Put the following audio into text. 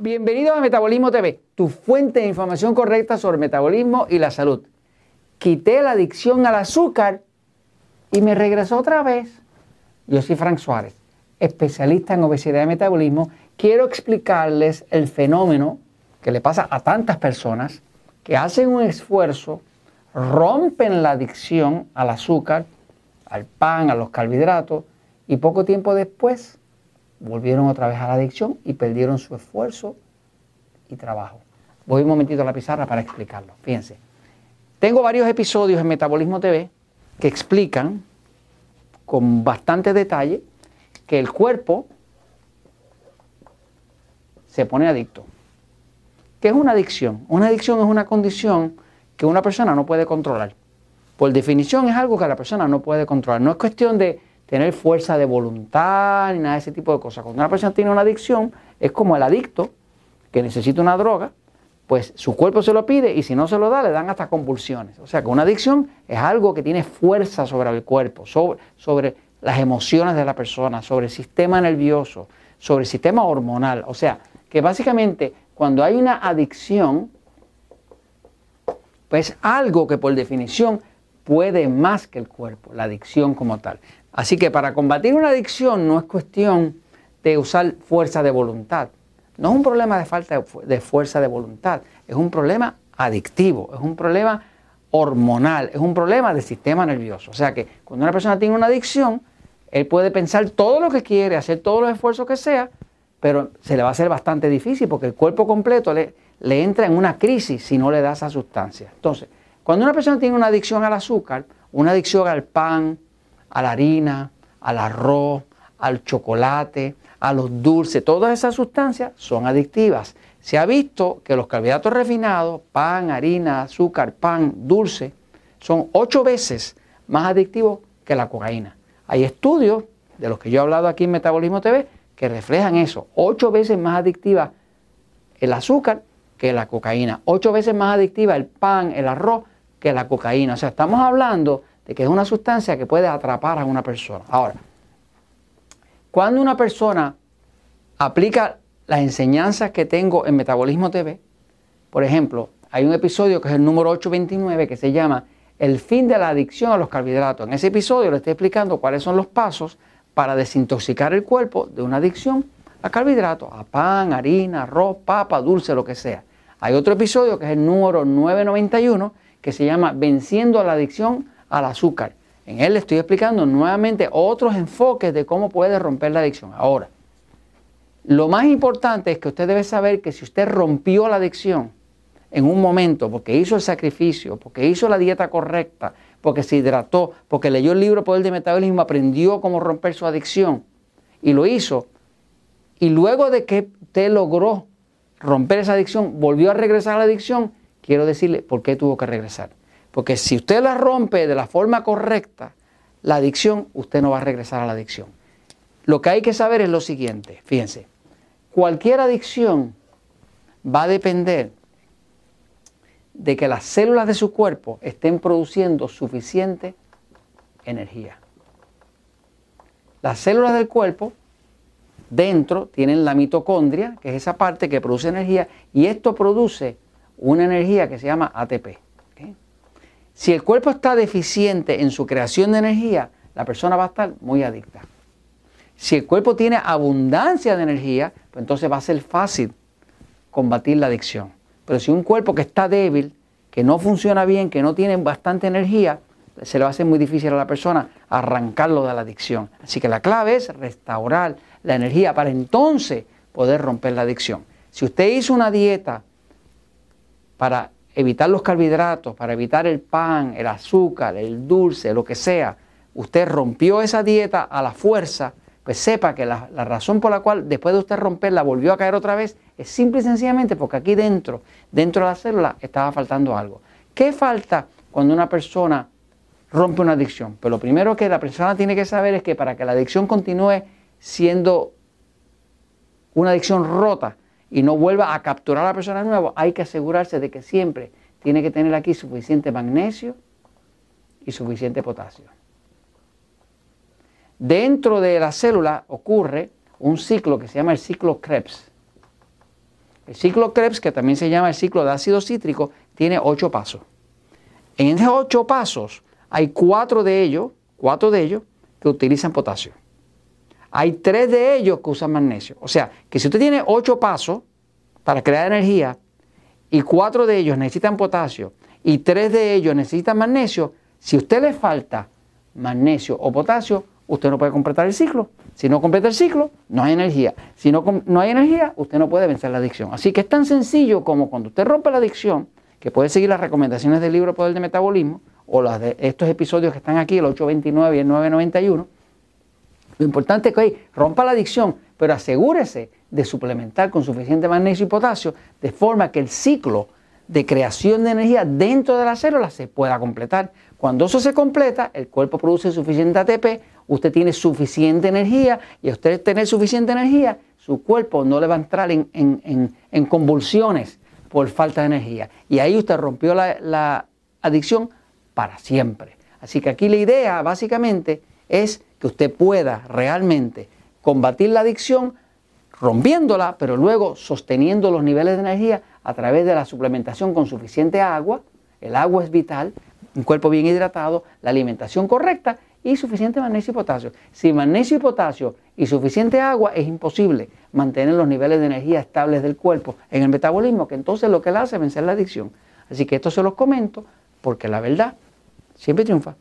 Bienvenidos a Metabolismo TV, tu fuente de información correcta sobre metabolismo y la salud. Quité la adicción al azúcar y me regresó otra vez. Yo soy Frank Suárez, especialista en obesidad y metabolismo. Quiero explicarles el fenómeno que le pasa a tantas personas que hacen un esfuerzo, rompen la adicción al azúcar, al pan, a los carbohidratos y poco tiempo después volvieron otra vez a la adicción y perdieron su esfuerzo y trabajo. Voy un momentito a la pizarra para explicarlo. Fíjense. Tengo varios episodios en Metabolismo TV que explican con bastante detalle que el cuerpo se pone adicto. ¿Qué es una adicción? Una adicción es una condición que una persona no puede controlar. Por definición es algo que la persona no puede controlar. No es cuestión de tener fuerza de voluntad ni nada de ese tipo de cosas. Cuando una persona tiene una adicción, es como el adicto que necesita una droga, pues su cuerpo se lo pide y si no se lo da, le dan hasta convulsiones. O sea que una adicción es algo que tiene fuerza sobre el cuerpo, sobre, sobre las emociones de la persona, sobre el sistema nervioso, sobre el sistema hormonal. O sea, que básicamente cuando hay una adicción, pues algo que por definición puede más que el cuerpo, la adicción como tal. Así que para combatir una adicción no es cuestión de usar fuerza de voluntad. No es un problema de falta de fuerza de voluntad, es un problema adictivo, es un problema hormonal, es un problema del sistema nervioso. O sea que cuando una persona tiene una adicción, él puede pensar todo lo que quiere, hacer todos los esfuerzos que sea, pero se le va a hacer bastante difícil porque el cuerpo completo le, entra en una crisis si no le da esa sustancia. Entonces, cuando una persona tiene una adicción al azúcar, una adicción al pan, a la harina, al arroz, al chocolate, a los dulces, todas esas sustancias son adictivas. Se ha visto que los carbohidratos refinados, pan, harina, azúcar, pan, dulce, son ocho veces más adictivos que la cocaína. Hay estudios de los que yo he hablado aquí en Metabolismo TV que reflejan eso. Ocho veces más adictiva el azúcar que la cocaína. Ocho veces más adictiva el pan, el arroz que la cocaína. O sea, estamos hablando de que es una sustancia que puede atrapar a una persona. Ahora, cuando una persona aplica las enseñanzas que tengo en Metabolismo TV, por ejemplo, hay un episodio que es el número 829 que se llama El fin de la adicción a los carbohidratos. En ese episodio le estoy explicando cuáles son los pasos para desintoxicar el cuerpo de una adicción a carbohidratos, a pan, harina, arroz, papa, dulce, lo que sea. Hay otro episodio que es el número 991 que se llama Venciendo la adicción al azúcar. En él le estoy explicando nuevamente otros enfoques de cómo puede romper la adicción. Ahora, lo más importante es que usted debe saber que si usted rompió la adicción en un momento, porque hizo el sacrificio, porque hizo la dieta correcta, porque se hidrató, porque leyó el libro Poder de Metabolismo, aprendió cómo romper su adicción y lo hizo, y luego de que usted logró romper esa adicción, volvió a regresar a la adicción, quiero decirle por qué tuvo que regresar. Porque si usted la rompe de la forma correcta, la adicción, usted no va a regresar a la adicción. Lo que hay que saber es lo siguiente, fíjense, cualquier adicción va a depender de que las células de su cuerpo estén produciendo suficiente energía. Las células del cuerpo dentro tienen la mitocondria, que es esa parte que produce energía, y esto produce una energía que se llama ATP. Si el cuerpo está deficiente en su creación de energía, la persona va a estar muy adicta. Si el cuerpo tiene abundancia de energía, pues entonces va a ser fácil combatir la adicción. Pero si un cuerpo que está débil, que no funciona bien, que no tiene bastante energía, se le va a hacer muy difícil a la persona arrancarlo de la adicción. Así que la clave es restaurar la energía para entonces poder romper la adicción. Si usted hizo una dieta para evitar los carbohidratos, para evitar el pan, el azúcar, el dulce, lo que sea, usted rompió esa dieta a la fuerza, pues sepa que la, razón por la cual después de usted romperla volvió a caer otra vez es simple y sencillamente porque aquí dentro, dentro de la célula, estaba faltando algo. ¿Qué falta cuando una persona rompe una adicción? Pues lo primero que la persona tiene que saber es que para que la adicción continúe siendo una adicción rota, y no vuelva a capturar a la persona nueva, hay que asegurarse de que siempre tiene que tener aquí suficiente magnesio y suficiente potasio. Dentro de la célula ocurre un ciclo que se llama el ciclo Krebs. El ciclo Krebs, que también se llama el ciclo de ácido cítrico, tiene ocho pasos. En esos ocho pasos hay cuatro de ellos, cuatro de ellos que utilizan potasio. Hay tres de ellos que usan magnesio. O sea, que si usted tiene ocho pasos para crear energía y cuatro de ellos necesitan potasio y tres de ellos necesitan magnesio, si a usted le falta magnesio o potasio, usted no puede completar el ciclo. Si no completa el ciclo, no hay energía. Si no, no hay energía, usted no puede vencer la adicción. Así que es tan sencillo como cuando usted rompe la adicción, que puede seguir las recomendaciones del libro Poder de Metabolismo o las de estos episodios que están aquí, el 829 y el 991. Lo importante es que hoy rompa la adicción, pero asegúrese de suplementar con suficiente magnesio y potasio de forma que el ciclo de creación de energía dentro de la célula se pueda completar. Cuando eso se completa, el cuerpo produce suficiente ATP, usted tiene suficiente energía y a usted tener suficiente energía, su cuerpo no le va a entrar en, convulsiones por falta de energía. Y ahí usted rompió la adicción para siempre. Así que aquí la idea básicamente es que usted pueda realmente combatir la adicción rompiéndola, pero luego sosteniendo los niveles de energía a través de la suplementación con suficiente agua. El agua es vital, un cuerpo bien hidratado, la alimentación correcta y suficiente magnesio y potasio. Sin magnesio y potasio y suficiente agua es imposible mantener los niveles de energía estables del cuerpo en el metabolismo, que entonces lo que le hace es vencer la adicción. Así que esto se los comento porque la verdad siempre triunfa.